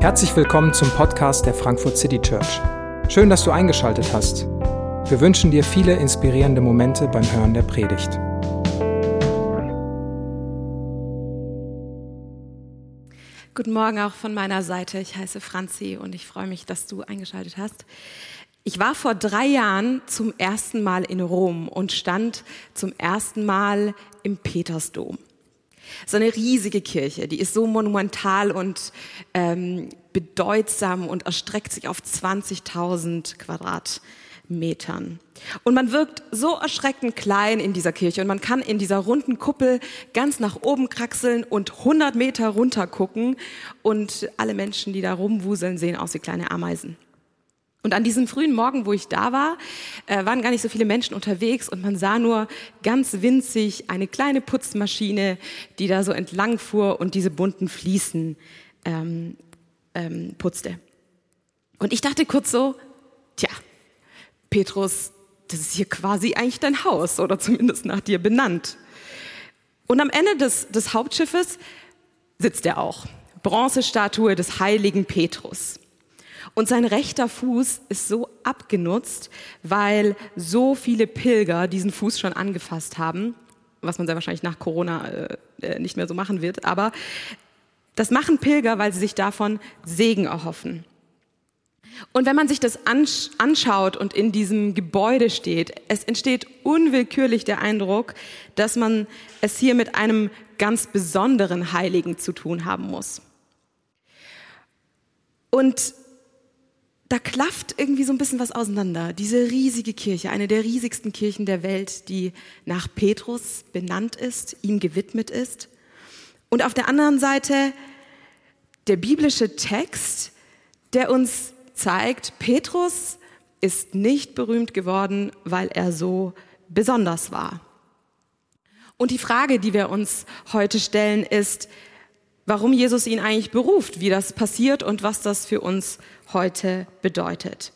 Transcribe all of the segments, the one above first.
Herzlich willkommen zum Podcast der Frankfurt City Church. Schön, dass du eingeschaltet hast. Wir wünschen dir viele inspirierende Momente beim Hören der Predigt. Guten Morgen auch von meiner Seite. Ich heiße Franzi und ich freue mich, dass du eingeschaltet hast. Ich war vor drei Jahren zum ersten Mal in Rom und stand zum ersten Mal im Petersdom. So eine riesige Kirche, die ist so monumental und ähm, bedeutsam und erstreckt sich auf 20.000 Quadratmetern. Und man wirkt so erschreckend klein in dieser Kirche und man kann in dieser runden Kuppel ganz nach oben kraxeln und 100 Meter runter gucken und alle Menschen, die da rumwuseln, sehen aus wie kleine Ameisen. Und an diesem frühen Morgen, wo ich da war, äh, waren gar nicht so viele Menschen unterwegs und man sah nur ganz winzig eine kleine Putzmaschine, die da so entlang fuhr und diese bunten Fliesen ähm, ähm, putzte. Und ich dachte kurz so, tja, Petrus, das ist hier quasi eigentlich dein Haus oder zumindest nach dir benannt. Und am Ende des, des Hauptschiffes sitzt er auch. Bronzestatue des heiligen Petrus. Und sein rechter Fuß ist so abgenutzt, weil so viele Pilger diesen Fuß schon angefasst haben, was man sehr wahrscheinlich nach Corona äh, äh nicht mehr so machen wird. Aber das machen Pilger, weil sie sich davon Segen erhoffen. Und wenn man sich das anschaut und in diesem Gebäude steht, es entsteht unwillkürlich der Eindruck, dass man es hier mit einem ganz besonderen Heiligen zu tun haben muss. Und da klafft irgendwie so ein bisschen was auseinander. Diese riesige Kirche, eine der riesigsten Kirchen der Welt, die nach Petrus benannt ist, ihm gewidmet ist. Und auf der anderen Seite der biblische Text, der uns zeigt, Petrus ist nicht berühmt geworden, weil er so besonders war. Und die Frage, die wir uns heute stellen, ist, warum Jesus ihn eigentlich beruft, wie das passiert und was das für uns heute bedeutet.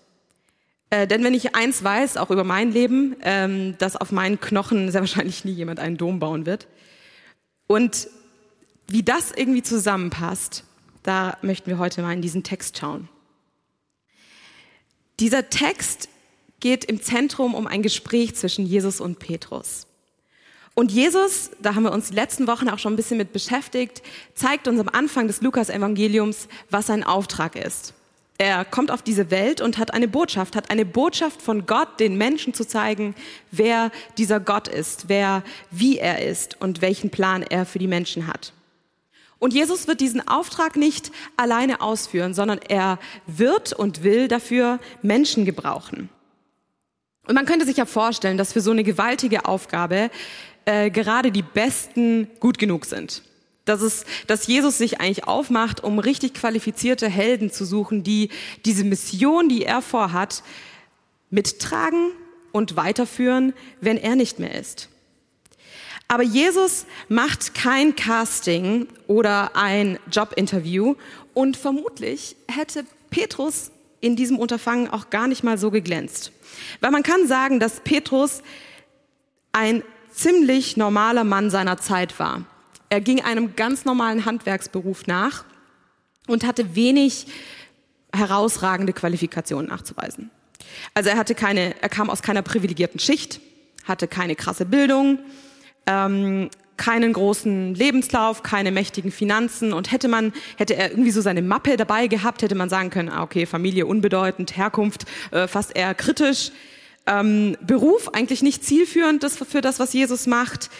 Äh, denn wenn ich eins weiß, auch über mein Leben, ähm, dass auf meinen Knochen sehr wahrscheinlich nie jemand einen Dom bauen wird. Und wie das irgendwie zusammenpasst, da möchten wir heute mal in diesen Text schauen. Dieser Text geht im Zentrum um ein Gespräch zwischen Jesus und Petrus. Und Jesus, da haben wir uns die letzten Wochen auch schon ein bisschen mit beschäftigt, zeigt uns am Anfang des Lukas-Evangeliums, was sein Auftrag ist. Er kommt auf diese Welt und hat eine Botschaft, hat eine Botschaft von Gott, den Menschen zu zeigen, wer dieser Gott ist, wer, wie er ist und welchen Plan er für die Menschen hat. Und Jesus wird diesen Auftrag nicht alleine ausführen, sondern er wird und will dafür Menschen gebrauchen. Und man könnte sich ja vorstellen, dass für so eine gewaltige Aufgabe äh, gerade die Besten gut genug sind. Dass, es, dass Jesus sich eigentlich aufmacht, um richtig qualifizierte Helden zu suchen, die diese Mission, die er vorhat, mittragen und weiterführen, wenn er nicht mehr ist. Aber Jesus macht kein Casting oder ein Jobinterview und vermutlich hätte Petrus in diesem Unterfangen auch gar nicht mal so geglänzt. Weil man kann sagen, dass Petrus ein ziemlich normaler Mann seiner Zeit war. Er ging einem ganz normalen Handwerksberuf nach und hatte wenig herausragende Qualifikationen nachzuweisen. Also er hatte keine, er kam aus keiner privilegierten Schicht, hatte keine krasse Bildung, ähm, keinen großen Lebenslauf, keine mächtigen Finanzen und hätte man, hätte er irgendwie so seine Mappe dabei gehabt, hätte man sagen können, ah, okay, Familie unbedeutend, Herkunft äh, fast eher kritisch, ähm, Beruf eigentlich nicht zielführend das, für das, was Jesus macht.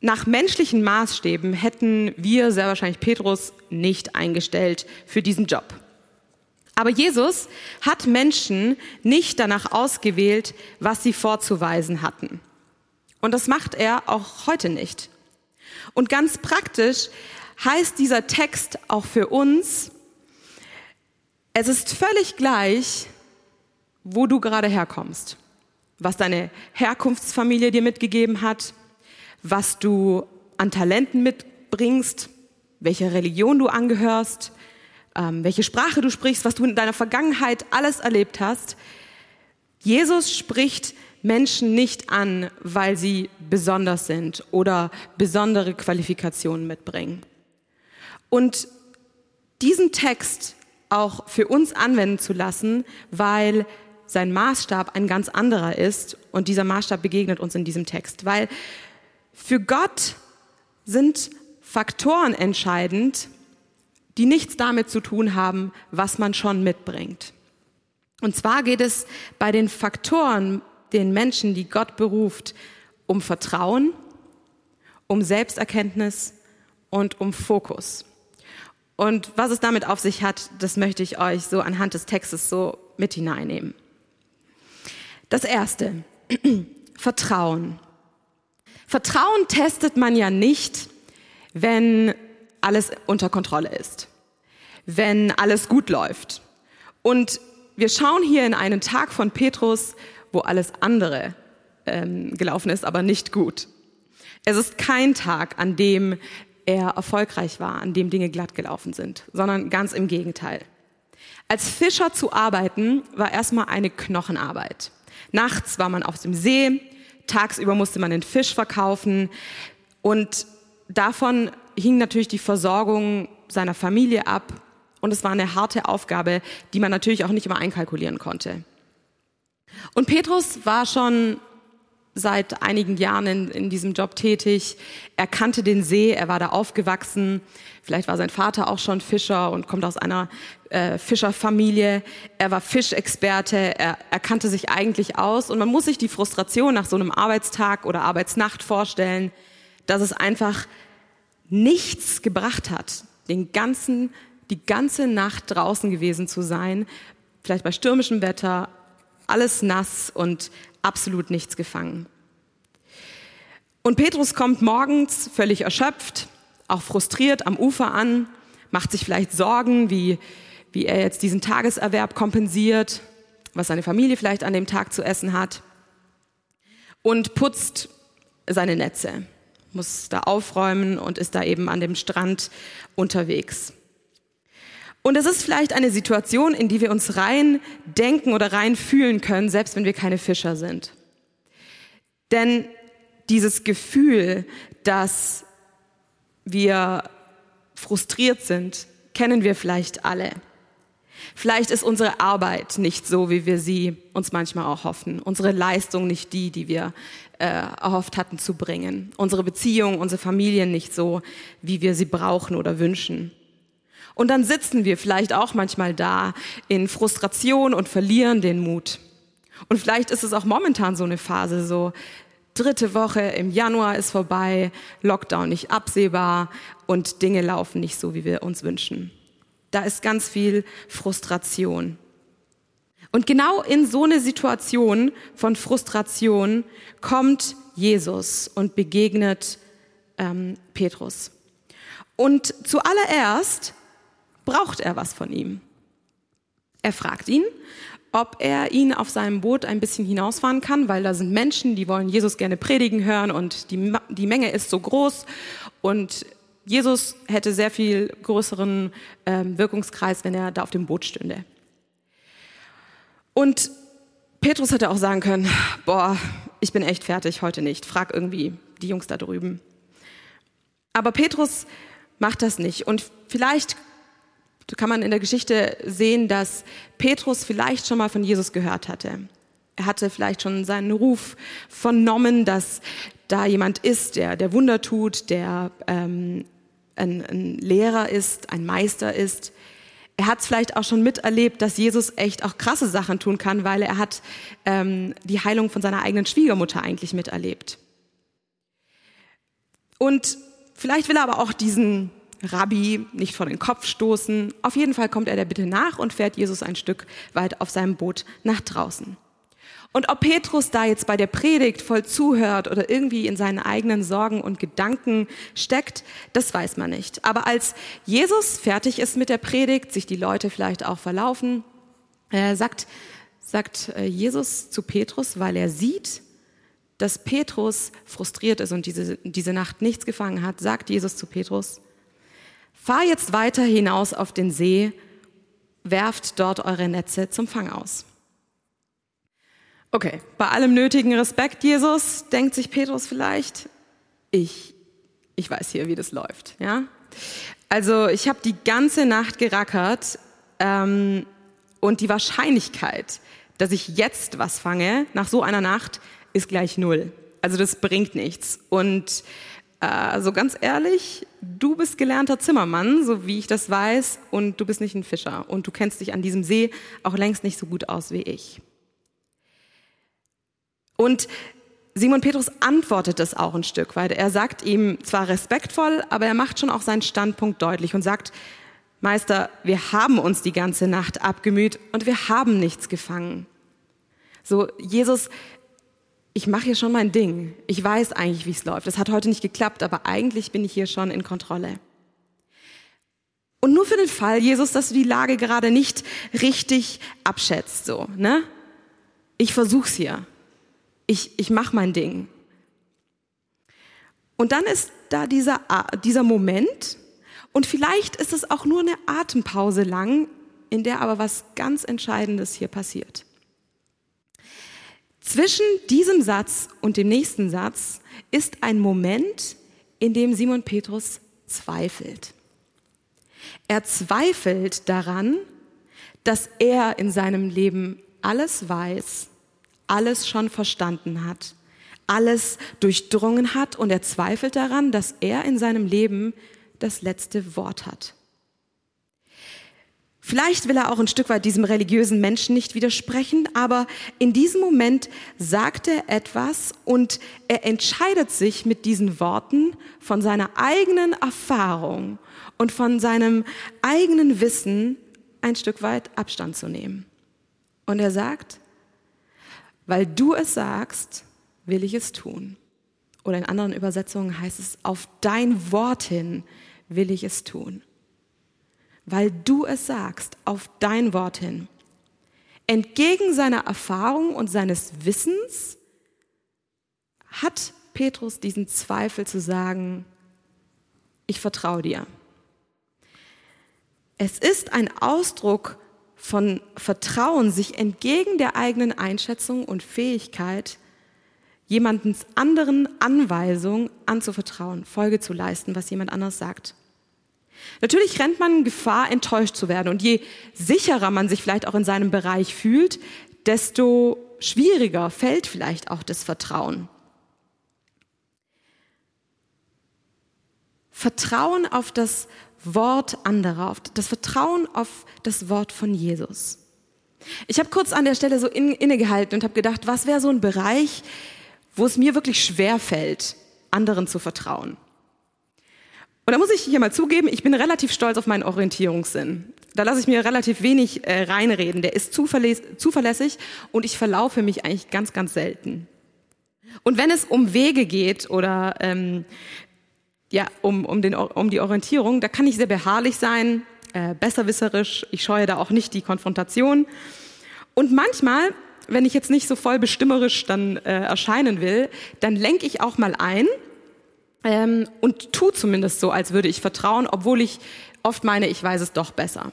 Nach menschlichen Maßstäben hätten wir sehr wahrscheinlich Petrus nicht eingestellt für diesen Job. Aber Jesus hat Menschen nicht danach ausgewählt, was sie vorzuweisen hatten. Und das macht er auch heute nicht. Und ganz praktisch heißt dieser Text auch für uns, es ist völlig gleich, wo du gerade herkommst, was deine Herkunftsfamilie dir mitgegeben hat, was du an Talenten mitbringst, welche Religion du angehörst, ähm, welche Sprache du sprichst, was du in deiner Vergangenheit alles erlebt hast. Jesus spricht Menschen nicht an, weil sie besonders sind oder besondere Qualifikationen mitbringen. Und diesen Text auch für uns anwenden zu lassen, weil sein Maßstab ein ganz anderer ist und dieser Maßstab begegnet uns in diesem Text, weil für Gott sind Faktoren entscheidend, die nichts damit zu tun haben, was man schon mitbringt. Und zwar geht es bei den Faktoren, den Menschen, die Gott beruft, um Vertrauen, um Selbsterkenntnis und um Fokus. Und was es damit auf sich hat, das möchte ich euch so anhand des Textes so mit hineinnehmen. Das erste, Vertrauen. Vertrauen testet man ja nicht, wenn alles unter Kontrolle ist, wenn alles gut läuft. Und wir schauen hier in einen Tag von Petrus, wo alles andere ähm, gelaufen ist, aber nicht gut. Es ist kein Tag, an dem er erfolgreich war, an dem Dinge glatt gelaufen sind, sondern ganz im Gegenteil. Als Fischer zu arbeiten war erstmal eine Knochenarbeit. Nachts war man auf dem See, tagsüber musste man den Fisch verkaufen und davon hing natürlich die Versorgung seiner Familie ab und es war eine harte Aufgabe, die man natürlich auch nicht immer einkalkulieren konnte. Und Petrus war schon seit einigen Jahren in, in, diesem Job tätig. Er kannte den See, er war da aufgewachsen. Vielleicht war sein Vater auch schon Fischer und kommt aus einer äh, Fischerfamilie. Er war Fischexperte, er, er kannte sich eigentlich aus. Und man muss sich die Frustration nach so einem Arbeitstag oder Arbeitsnacht vorstellen, dass es einfach nichts gebracht hat, den ganzen, die ganze Nacht draußen gewesen zu sein, vielleicht bei stürmischem Wetter, alles nass und absolut nichts gefangen. Und Petrus kommt morgens völlig erschöpft, auch frustriert am Ufer an, macht sich vielleicht Sorgen, wie, wie er jetzt diesen Tageserwerb kompensiert, was seine Familie vielleicht an dem Tag zu essen hat und putzt seine Netze, muss da aufräumen und ist da eben an dem Strand unterwegs. Und es ist vielleicht eine Situation, in die wir uns rein denken oder rein fühlen können, selbst wenn wir keine Fischer sind. Denn dieses Gefühl, dass wir frustriert sind, kennen wir vielleicht alle. Vielleicht ist unsere Arbeit nicht so, wie wir sie uns manchmal auch hoffen. Unsere Leistung nicht die, die wir äh, erhofft hatten zu bringen. Unsere Beziehung, unsere Familien nicht so, wie wir sie brauchen oder wünschen. Und dann sitzen wir vielleicht auch manchmal da in Frustration und verlieren den Mut. Und vielleicht ist es auch momentan so eine Phase, so dritte Woche im Januar ist vorbei, Lockdown nicht absehbar und Dinge laufen nicht so, wie wir uns wünschen. Da ist ganz viel Frustration. Und genau in so eine Situation von Frustration kommt Jesus und begegnet ähm, Petrus. Und zuallererst braucht er was von ihm. Er fragt ihn, ob er ihn auf seinem Boot ein bisschen hinausfahren kann, weil da sind Menschen, die wollen Jesus gerne predigen hören und die, die Menge ist so groß und Jesus hätte sehr viel größeren äh, Wirkungskreis, wenn er da auf dem Boot stünde. Und Petrus hätte auch sagen können, boah, ich bin echt fertig, heute nicht. Frag irgendwie die Jungs da drüben. Aber Petrus macht das nicht. Und vielleicht kann man in der Geschichte sehen, dass Petrus vielleicht schon mal von Jesus gehört hatte. Er hatte vielleicht schon seinen Ruf vernommen, dass da jemand ist, der, der Wunder tut, der ähm, ein, ein Lehrer ist, ein Meister ist. Er hat es vielleicht auch schon miterlebt, dass Jesus echt auch krasse Sachen tun kann, weil er hat ähm, die Heilung von seiner eigenen Schwiegermutter eigentlich miterlebt. Und vielleicht will er aber auch diesen Rabbi nicht vor den Kopf stoßen. Auf jeden Fall kommt er der Bitte nach und fährt Jesus ein Stück weit auf seinem Boot nach draußen. Und ob Petrus da jetzt bei der Predigt voll zuhört oder irgendwie in seinen eigenen Sorgen und Gedanken steckt, das weiß man nicht. Aber als Jesus fertig ist mit der Predigt, sich die Leute vielleicht auch verlaufen, äh, sagt, sagt äh, Jesus zu Petrus, weil er sieht, dass Petrus frustriert ist und diese, diese Nacht nichts gefangen hat, sagt Jesus zu Petrus, Fahr jetzt weiter hinaus auf den See, werft dort eure Netze zum Fang aus. Okay, bei allem nötigen Respekt, Jesus, denkt sich Petrus vielleicht, ich, ich weiß hier, wie das läuft, ja? Also ich habe die ganze Nacht gerackert ähm, und die Wahrscheinlichkeit, dass ich jetzt was fange nach so einer Nacht, ist gleich null. Also das bringt nichts. Und äh, so ganz ehrlich, du bist gelernter Zimmermann, so wie ich das weiß, und du bist nicht ein Fischer. Und du kennst dich an diesem See auch längst nicht so gut aus wie ich. Und Simon Petrus antwortet es auch ein Stück weit. Er sagt ihm zwar respektvoll, aber er macht schon auch seinen Standpunkt deutlich und sagt, Meister, wir haben uns die ganze Nacht abgemüht und wir haben nichts gefangen. So, Jesus, ich mache hier schon mein Ding. Ich weiß eigentlich, wie es läuft. Es hat heute nicht geklappt, aber eigentlich bin ich hier schon in Kontrolle. Und nur für den Fall, Jesus, dass du die Lage gerade nicht richtig abschätzt, so, ne? Ich versuch's hier. Ich, ich mach mein Ding. Und dann ist da dieser, dieser Moment, und vielleicht ist es auch nur eine Atempause lang, in der aber was ganz Entscheidendes hier passiert. Zwischen diesem Satz und dem nächsten Satz ist ein Moment, in dem Simon Petrus zweifelt. Er zweifelt daran, dass er in seinem Leben alles weiß, alles schon verstanden hat, alles durchdrungen hat und er zweifelt daran, dass er in seinem Leben das letzte Wort hat. Vielleicht will er auch ein Stück weit diesem religiösen Menschen nicht widersprechen, aber in diesem Moment sagt er etwas und er entscheidet sich mit diesen Worten von seiner eigenen Erfahrung und von seinem eigenen Wissen ein Stück weit Abstand zu nehmen. Und er sagt, weil du es sagst, will ich es tun. Oder in anderen Übersetzungen heißt es, auf dein Wort hin will ich es tun weil du es sagst, auf dein Wort hin. Entgegen seiner Erfahrung und seines Wissens hat Petrus diesen Zweifel zu sagen, ich vertraue dir. Es ist ein Ausdruck von Vertrauen, sich entgegen der eigenen Einschätzung und Fähigkeit, jemandens anderen Anweisung anzuvertrauen, Folge zu leisten, was jemand anders sagt. Natürlich rennt man Gefahr, enttäuscht zu werden. Und je sicherer man sich vielleicht auch in seinem Bereich fühlt, desto schwieriger fällt vielleicht auch das Vertrauen. Vertrauen auf das Wort anderer, auf das Vertrauen auf das Wort von Jesus. Ich habe kurz an der Stelle so innegehalten und habe gedacht, was wäre so ein Bereich, wo es mir wirklich schwer fällt, anderen zu vertrauen. Und da muss ich hier mal zugeben, ich bin relativ stolz auf meinen Orientierungssinn. Da lasse ich mir relativ wenig äh, reinreden. Der ist zuverlässig und ich verlaufe mich eigentlich ganz, ganz selten. Und wenn es um Wege geht oder ähm, ja, um, um, den, um die Orientierung, da kann ich sehr beharrlich sein, äh, besserwisserisch. Ich scheue da auch nicht die Konfrontation. Und manchmal, wenn ich jetzt nicht so voll bestimmerisch dann äh, erscheinen will, dann lenke ich auch mal ein ähm, und tu zumindest so, als würde ich vertrauen, obwohl ich oft meine, ich weiß es doch besser.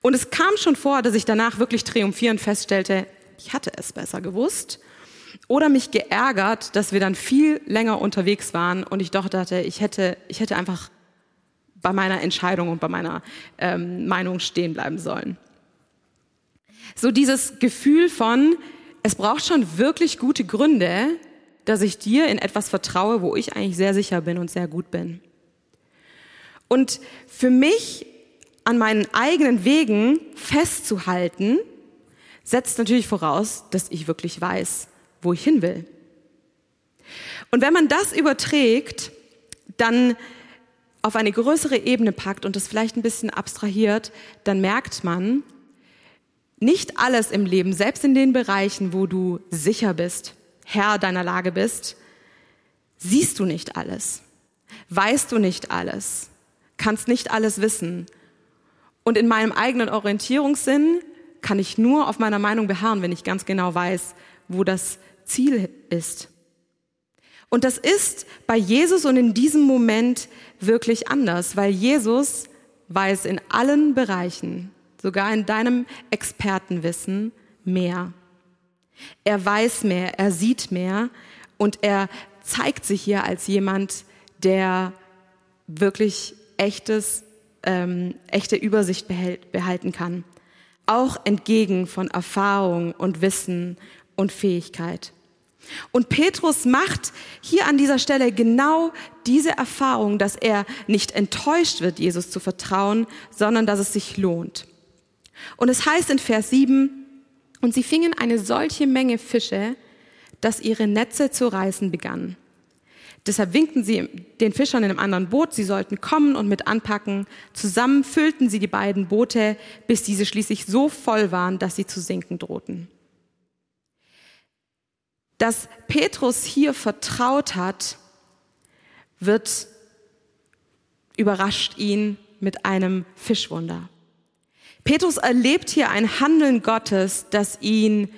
Und es kam schon vor, dass ich danach wirklich triumphierend feststellte, ich hatte es besser gewusst oder mich geärgert, dass wir dann viel länger unterwegs waren und ich doch dachte, ich hätte, ich hätte einfach bei meiner Entscheidung und bei meiner ähm, Meinung stehen bleiben sollen. So dieses Gefühl von, es braucht schon wirklich gute Gründe, dass ich dir in etwas vertraue, wo ich eigentlich sehr sicher bin und sehr gut bin. Und für mich an meinen eigenen Wegen festzuhalten, setzt natürlich voraus, dass ich wirklich weiß, wo ich hin will. Und wenn man das überträgt, dann auf eine größere Ebene packt und das vielleicht ein bisschen abstrahiert, dann merkt man, nicht alles im Leben, selbst in den Bereichen, wo du sicher bist, Herr deiner Lage bist, siehst du nicht alles, weißt du nicht alles, kannst nicht alles wissen. Und in meinem eigenen Orientierungssinn kann ich nur auf meiner Meinung beharren, wenn ich ganz genau weiß, wo das Ziel ist. Und das ist bei Jesus und in diesem Moment wirklich anders, weil Jesus weiß in allen Bereichen, sogar in deinem Expertenwissen, mehr. Er weiß mehr, er sieht mehr und er zeigt sich hier als jemand, der wirklich echtes, ähm, echte Übersicht behält, behalten kann. Auch entgegen von Erfahrung und Wissen und Fähigkeit. Und Petrus macht hier an dieser Stelle genau diese Erfahrung, dass er nicht enttäuscht wird, Jesus zu vertrauen, sondern dass es sich lohnt. Und es heißt in Vers 7, und sie fingen eine solche Menge Fische, dass ihre Netze zu reißen begannen. Deshalb winkten sie den Fischern in einem anderen Boot, sie sollten kommen und mit anpacken. Zusammen füllten sie die beiden Boote, bis diese schließlich so voll waren, dass sie zu sinken drohten. Dass Petrus hier vertraut hat, wird überrascht ihn mit einem Fischwunder. Petrus erlebt hier ein Handeln Gottes, das ihn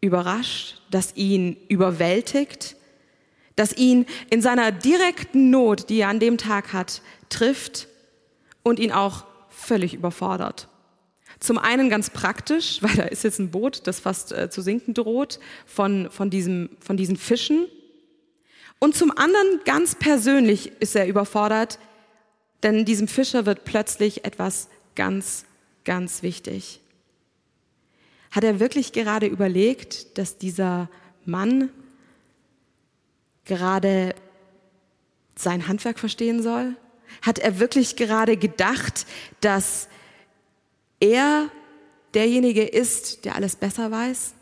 überrascht, das ihn überwältigt, das ihn in seiner direkten Not, die er an dem Tag hat, trifft und ihn auch völlig überfordert. Zum einen ganz praktisch, weil da ist jetzt ein Boot, das fast äh, zu sinken droht von, von, diesem, von diesen Fischen. Und zum anderen ganz persönlich ist er überfordert, denn diesem Fischer wird plötzlich etwas ganz, ganz wichtig. Hat er wirklich gerade überlegt, dass dieser Mann gerade sein Handwerk verstehen soll? Hat er wirklich gerade gedacht, dass er derjenige ist, der alles besser weiß?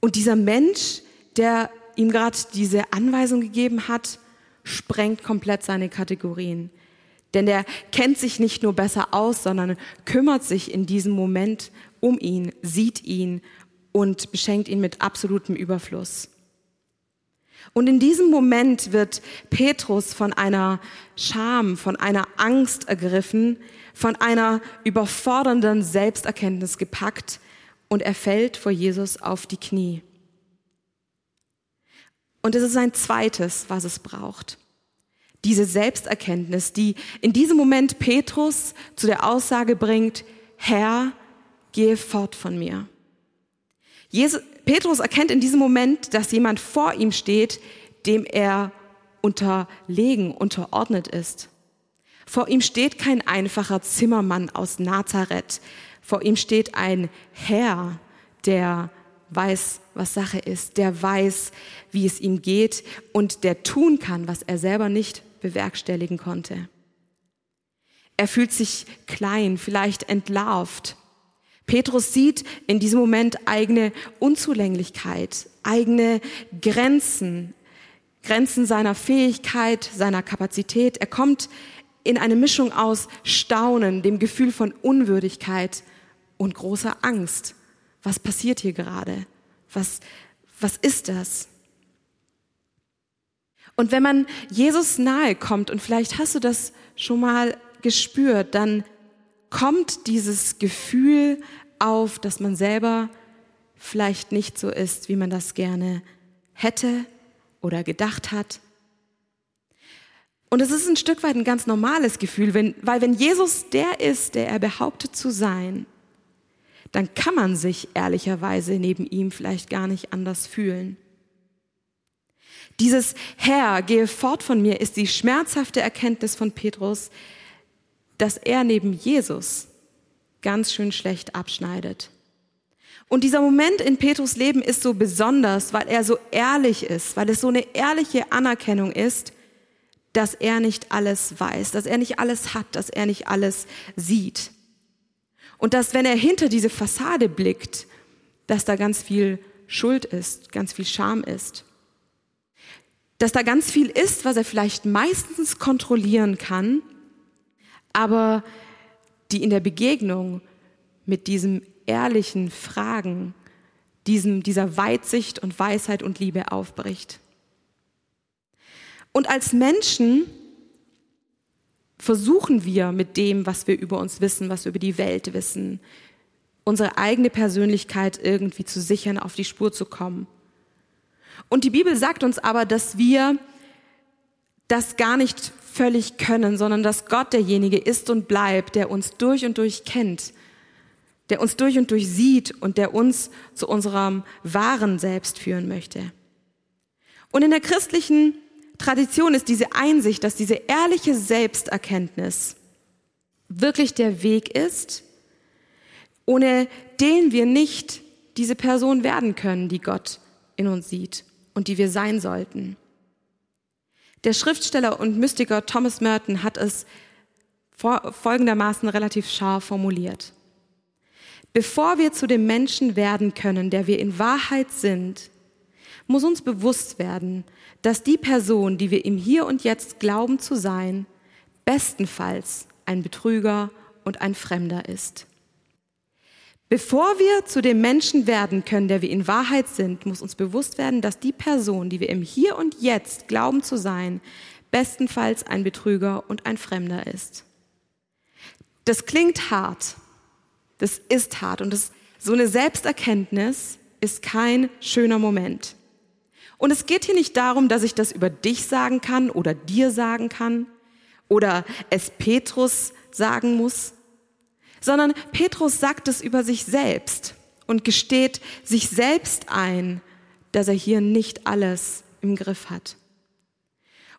Und dieser Mensch, der ihm gerade diese Anweisung gegeben hat, sprengt komplett seine Kategorien. Denn er kennt sich nicht nur besser aus, sondern kümmert sich in diesem Moment um ihn, sieht ihn und beschenkt ihn mit absolutem Überfluss. Und in diesem Moment wird Petrus von einer Scham, von einer Angst ergriffen, von einer überfordernden Selbsterkenntnis gepackt und er fällt vor Jesus auf die Knie. Und es ist ein zweites, was es braucht. Diese Selbsterkenntnis, die in diesem Moment Petrus zu der Aussage bringt, Herr, gehe fort von mir. Jesus, Petrus erkennt in diesem Moment, dass jemand vor ihm steht, dem er unterlegen, unterordnet ist. Vor ihm steht kein einfacher Zimmermann aus Nazareth. Vor ihm steht ein Herr, der weiß, was Sache ist, der weiß, wie es ihm geht und der tun kann, was er selber nicht bewerkstelligen konnte. Er fühlt sich klein, vielleicht entlarvt, Petrus sieht in diesem Moment eigene Unzulänglichkeit, eigene Grenzen, Grenzen seiner Fähigkeit, seiner Kapazität. Er kommt in eine Mischung aus Staunen, dem Gefühl von Unwürdigkeit und großer Angst. Was passiert hier gerade? Was, was ist das? Und wenn man Jesus nahe kommt, und vielleicht hast du das schon mal gespürt, dann kommt dieses Gefühl auf, dass man selber vielleicht nicht so ist, wie man das gerne hätte oder gedacht hat. Und es ist ein Stück weit ein ganz normales Gefühl, wenn, weil wenn Jesus der ist, der er behauptet zu sein, dann kann man sich ehrlicherweise neben ihm vielleicht gar nicht anders fühlen. Dieses Herr, gehe fort von mir, ist die schmerzhafte Erkenntnis von Petrus, dass er neben Jesus ganz schön schlecht abschneidet. Und dieser Moment in Petrus Leben ist so besonders, weil er so ehrlich ist, weil es so eine ehrliche Anerkennung ist, dass er nicht alles weiß, dass er nicht alles hat, dass er nicht alles sieht. Und dass, wenn er hinter diese Fassade blickt, dass da ganz viel Schuld ist, ganz viel Scham ist. Dass da ganz viel ist, was er vielleicht meistens kontrollieren kann, aber die in der Begegnung mit diesem ehrlichen Fragen, diesem, dieser Weitsicht und Weisheit und Liebe aufbricht. Und als Menschen versuchen wir mit dem, was wir über uns wissen, was wir über die Welt wissen, unsere eigene Persönlichkeit irgendwie zu sichern, auf die Spur zu kommen. Und die Bibel sagt uns aber, dass wir das gar nicht völlig können, sondern dass Gott derjenige ist und bleibt, der uns durch und durch kennt, der uns durch und durch sieht und der uns zu unserem wahren Selbst führen möchte. Und in der christlichen Tradition ist diese Einsicht, dass diese ehrliche Selbsterkenntnis wirklich der Weg ist, ohne den wir nicht diese Person werden können, die Gott in uns sieht und die wir sein sollten. Der Schriftsteller und Mystiker Thomas Merton hat es folgendermaßen relativ scharf formuliert. Bevor wir zu dem Menschen werden können, der wir in Wahrheit sind, muss uns bewusst werden, dass die Person, die wir im Hier und Jetzt glauben zu sein, bestenfalls ein Betrüger und ein Fremder ist. Bevor wir zu dem Menschen werden können, der wir in Wahrheit sind, muss uns bewusst werden, dass die Person, die wir im Hier und Jetzt glauben zu sein, bestenfalls ein Betrüger und ein Fremder ist. Das klingt hart. Das ist hart. Und das, so eine Selbsterkenntnis ist kein schöner Moment. Und es geht hier nicht darum, dass ich das über dich sagen kann oder dir sagen kann oder es Petrus sagen muss, sondern Petrus sagt es über sich selbst und gesteht sich selbst ein, dass er hier nicht alles im Griff hat.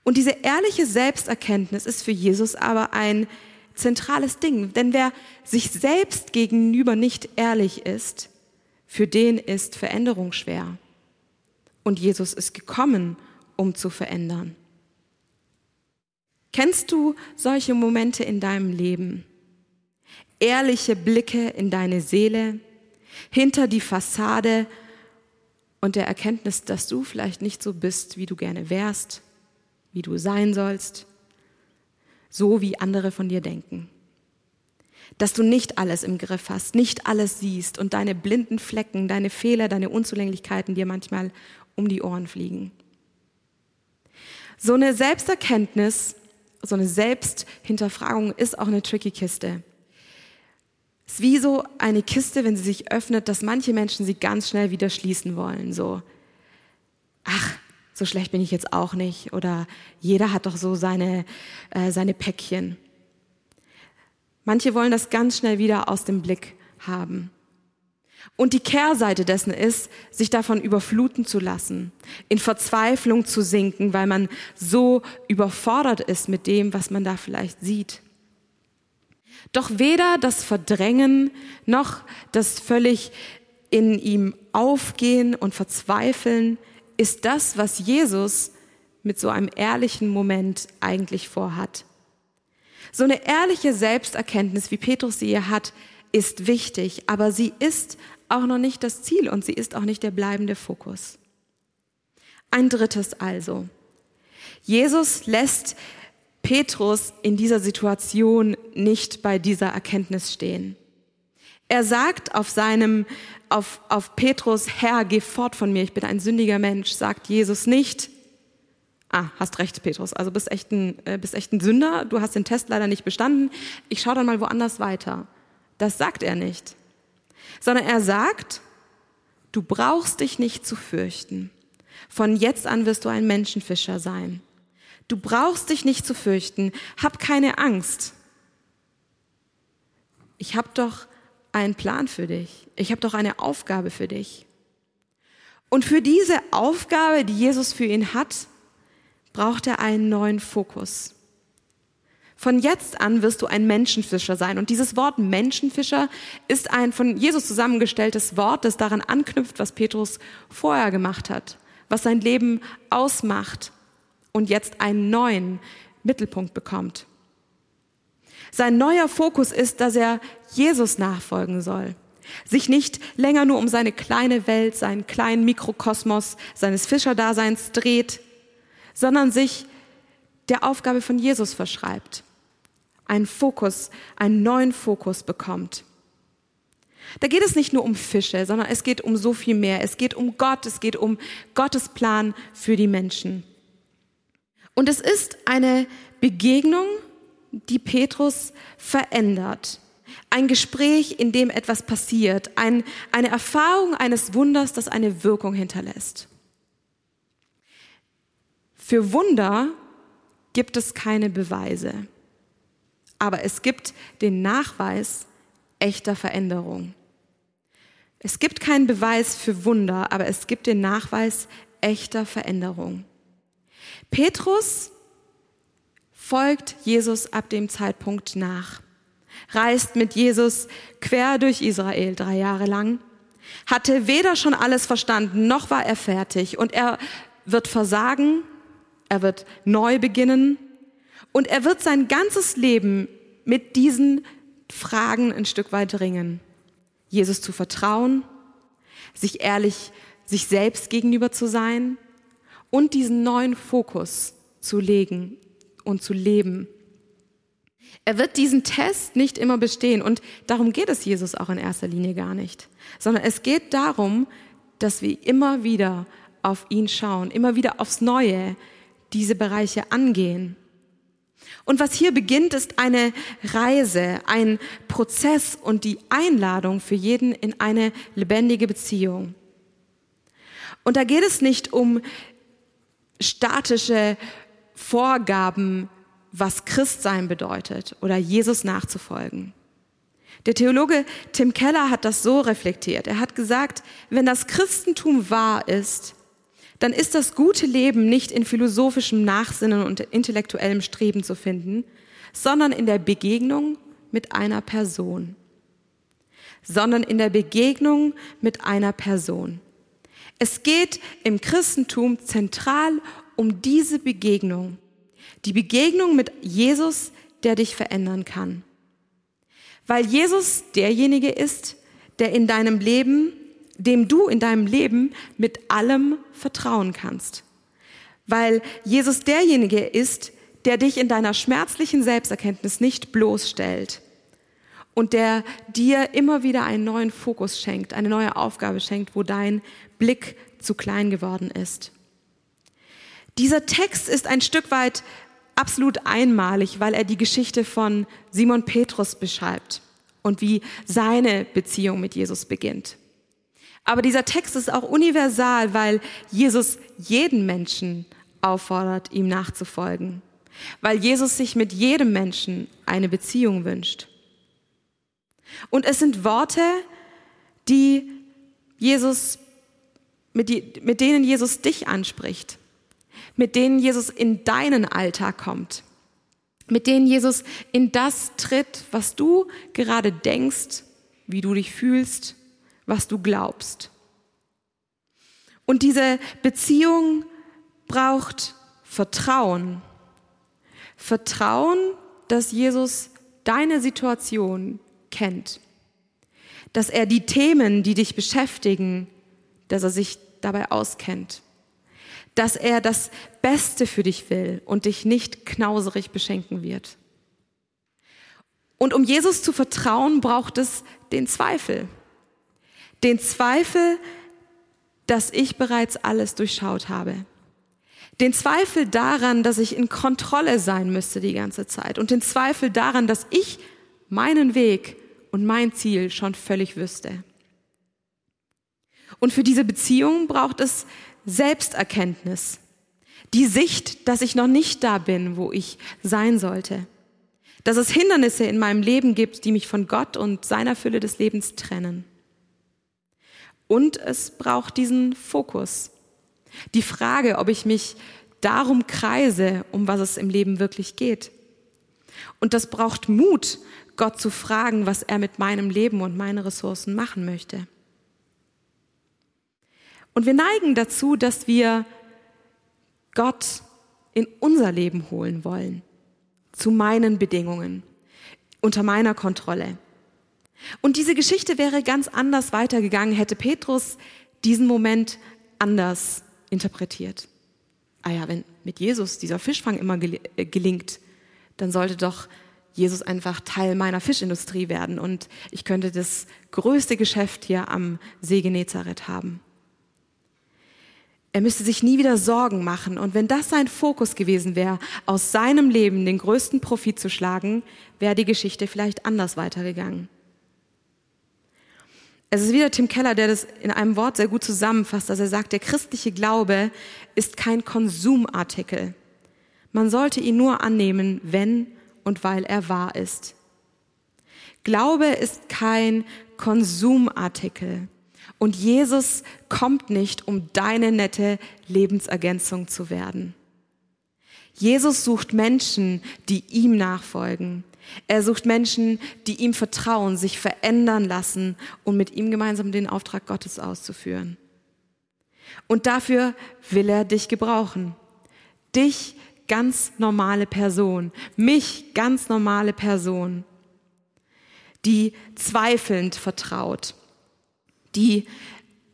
Und diese ehrliche Selbsterkenntnis ist für Jesus aber ein zentrales Ding, denn wer sich selbst gegenüber nicht ehrlich ist, für den ist Veränderung schwer. Und Jesus ist gekommen, um zu verändern. Kennst du solche Momente in deinem Leben? Ehrliche Blicke in deine Seele, hinter die Fassade und der Erkenntnis, dass du vielleicht nicht so bist, wie du gerne wärst, wie du sein sollst, so wie andere von dir denken. Dass du nicht alles im Griff hast, nicht alles siehst und deine blinden Flecken, deine Fehler, deine Unzulänglichkeiten dir manchmal um die Ohren fliegen. So eine Selbsterkenntnis, so eine Selbsthinterfragung ist auch eine tricky Kiste. Es ist wie so eine Kiste, wenn sie sich öffnet, dass manche Menschen sie ganz schnell wieder schließen wollen. So, ach, so schlecht bin ich jetzt auch nicht. Oder jeder hat doch so seine, äh, seine Päckchen. Manche wollen das ganz schnell wieder aus dem Blick haben. Und die Kehrseite dessen ist, sich davon überfluten zu lassen, in Verzweiflung zu sinken, weil man so überfordert ist mit dem, was man da vielleicht sieht. Doch weder das Verdrängen noch das völlig in ihm aufgehen und verzweifeln ist das, was Jesus mit so einem ehrlichen Moment eigentlich vorhat. So eine ehrliche Selbsterkenntnis, wie Petrus sie hier hat, ist wichtig, aber sie ist auch noch nicht das Ziel und sie ist auch nicht der bleibende Fokus. Ein drittes also. Jesus lässt Petrus in dieser Situation nicht bei dieser Erkenntnis stehen. Er sagt auf seinem, auf, auf Petrus, Herr, geh fort von mir, ich bin ein sündiger Mensch, sagt Jesus nicht, ah, hast recht, Petrus, also bist echt ein, äh, bist echt ein Sünder, du hast den Test leider nicht bestanden, ich schaue dann mal woanders weiter. Das sagt er nicht, sondern er sagt, du brauchst dich nicht zu fürchten. Von jetzt an wirst du ein Menschenfischer sein. Du brauchst dich nicht zu fürchten. Hab keine Angst. Ich habe doch einen Plan für dich. Ich habe doch eine Aufgabe für dich. Und für diese Aufgabe, die Jesus für ihn hat, braucht er einen neuen Fokus. Von jetzt an wirst du ein Menschenfischer sein. Und dieses Wort Menschenfischer ist ein von Jesus zusammengestelltes Wort, das daran anknüpft, was Petrus vorher gemacht hat, was sein Leben ausmacht und jetzt einen neuen Mittelpunkt bekommt. Sein neuer Fokus ist, dass er Jesus nachfolgen soll. Sich nicht länger nur um seine kleine Welt, seinen kleinen Mikrokosmos seines Fischerdaseins dreht, sondern sich der Aufgabe von Jesus verschreibt. Einen Fokus, einen neuen Fokus bekommt. Da geht es nicht nur um Fische, sondern es geht um so viel mehr. Es geht um Gott, es geht um Gottes Plan für die Menschen. Und es ist eine Begegnung, die Petrus verändert. Ein Gespräch, in dem etwas passiert. Ein, eine Erfahrung eines Wunders, das eine Wirkung hinterlässt. Für Wunder gibt es keine Beweise. Aber es gibt den Nachweis echter Veränderung. Es gibt keinen Beweis für Wunder, aber es gibt den Nachweis echter Veränderung. Petrus folgt Jesus ab dem Zeitpunkt nach, reist mit Jesus quer durch Israel drei Jahre lang, hatte weder schon alles verstanden, noch war er fertig und er wird versagen, er wird neu beginnen und er wird sein ganzes Leben mit diesen Fragen ein Stück weit ringen. Jesus zu vertrauen, sich ehrlich sich selbst gegenüber zu sein und diesen neuen Fokus zu legen und zu leben. Er wird diesen Test nicht immer bestehen und darum geht es Jesus auch in erster Linie gar nicht, sondern es geht darum, dass wir immer wieder auf ihn schauen, immer wieder aufs Neue diese Bereiche angehen. Und was hier beginnt, ist eine Reise, ein Prozess und die Einladung für jeden in eine lebendige Beziehung. Und da geht es nicht um statische Vorgaben, was Christsein bedeutet oder Jesus nachzufolgen. Der Theologe Tim Keller hat das so reflektiert. Er hat gesagt, wenn das Christentum wahr ist, dann ist das gute Leben nicht in philosophischem Nachsinnen und intellektuellem Streben zu finden, sondern in der Begegnung mit einer Person. Sondern in der Begegnung mit einer Person. Es geht im Christentum zentral um diese Begegnung. Die Begegnung mit Jesus, der dich verändern kann. Weil Jesus derjenige ist, der in deinem Leben, dem du in deinem Leben mit allem vertrauen kannst. Weil Jesus derjenige ist, der dich in deiner schmerzlichen Selbsterkenntnis nicht bloßstellt und der dir immer wieder einen neuen Fokus schenkt, eine neue Aufgabe schenkt, wo dein Blick zu klein geworden ist. Dieser Text ist ein Stück weit absolut einmalig, weil er die Geschichte von Simon Petrus beschreibt und wie seine Beziehung mit Jesus beginnt. Aber dieser Text ist auch universal, weil Jesus jeden Menschen auffordert, ihm nachzufolgen, weil Jesus sich mit jedem Menschen eine Beziehung wünscht. Und es sind Worte, die Jesus, mit, die, mit denen Jesus dich anspricht, mit denen Jesus in deinen Alltag kommt, mit denen Jesus in das tritt, was du gerade denkst, wie du dich fühlst, was du glaubst. Und diese Beziehung braucht Vertrauen. Vertrauen, dass Jesus deine Situation kennt. Dass er die Themen, die dich beschäftigen, dass er sich dabei auskennt. Dass er das Beste für dich will und dich nicht knauserig beschenken wird. Und um Jesus zu vertrauen, braucht es den Zweifel. Den Zweifel, dass ich bereits alles durchschaut habe. Den Zweifel daran, dass ich in Kontrolle sein müsste die ganze Zeit. Und den Zweifel daran, dass ich meinen Weg und mein Ziel schon völlig wüsste. Und für diese Beziehung braucht es Selbsterkenntnis. Die Sicht, dass ich noch nicht da bin, wo ich sein sollte. Dass es Hindernisse in meinem Leben gibt, die mich von Gott und seiner Fülle des Lebens trennen. Und es braucht diesen Fokus. Die Frage, ob ich mich darum kreise, um was es im Leben wirklich geht. Und das braucht Mut, Gott zu fragen, was er mit meinem Leben und meinen Ressourcen machen möchte. Und wir neigen dazu, dass wir Gott in unser Leben holen wollen, zu meinen Bedingungen, unter meiner Kontrolle. Und diese Geschichte wäre ganz anders weitergegangen, hätte Petrus diesen Moment anders interpretiert. Ah ja, wenn mit Jesus dieser Fischfang immer äh, gelingt, dann sollte doch Jesus einfach Teil meiner Fischindustrie werden und ich könnte das größte Geschäft hier am See Genezareth haben. Er müsste sich nie wieder Sorgen machen und wenn das sein Fokus gewesen wäre, aus seinem Leben den größten Profit zu schlagen, wäre die Geschichte vielleicht anders weitergegangen. Es ist wieder Tim Keller, der das in einem Wort sehr gut zusammenfasst, dass er sagt, der christliche Glaube ist kein Konsumartikel. Man sollte ihn nur annehmen, wenn und weil er wahr ist. Glaube ist kein Konsumartikel. Und Jesus kommt nicht, um deine nette Lebensergänzung zu werden. Jesus sucht Menschen, die ihm nachfolgen. Er sucht Menschen, die ihm vertrauen, sich verändern lassen und mit ihm gemeinsam den Auftrag Gottes auszuführen. Und dafür will er dich gebrauchen. Dich ganz normale Person, mich ganz normale Person, die zweifelnd vertraut, die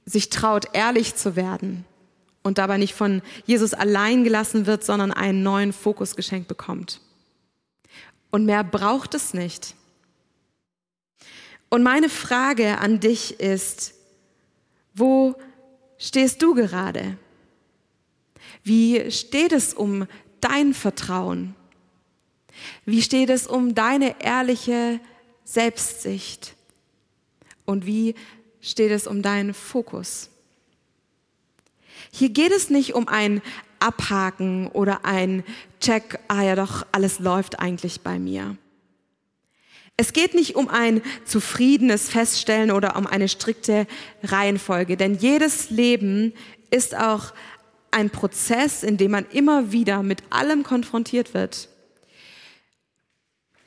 sich traut, ehrlich zu werden und dabei nicht von Jesus allein gelassen wird, sondern einen neuen Fokus geschenkt bekommt. Und mehr braucht es nicht. Und meine Frage an dich ist, wo stehst du gerade? Wie steht es um dein Vertrauen? Wie steht es um deine ehrliche Selbstsicht? Und wie steht es um deinen Fokus? Hier geht es nicht um ein Abhaken oder ein Check, ah ja doch, alles läuft eigentlich bei mir. Es geht nicht um ein zufriedenes Feststellen oder um eine strikte Reihenfolge, denn jedes Leben ist auch ein Prozess, in dem man immer wieder mit allem konfrontiert wird.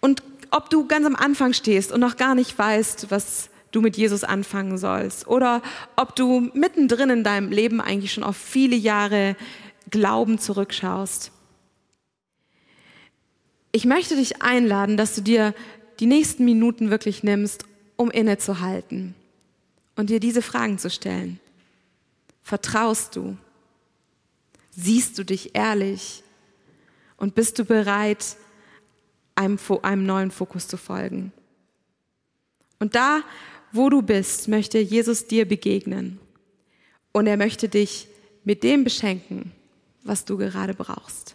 Und ob du ganz am Anfang stehst und noch gar nicht weißt, was du mit Jesus anfangen sollst, oder ob du mittendrin in deinem Leben eigentlich schon auf viele Jahre Glauben zurückschaust. Ich möchte dich einladen, dass du dir die nächsten Minuten wirklich nimmst, um innezuhalten und dir diese Fragen zu stellen. Vertraust du? Siehst du dich ehrlich? Und bist du bereit, einem, einem neuen Fokus zu folgen? Und da, wo du bist, möchte Jesus dir begegnen. Und er möchte dich mit dem beschenken, was du gerade brauchst.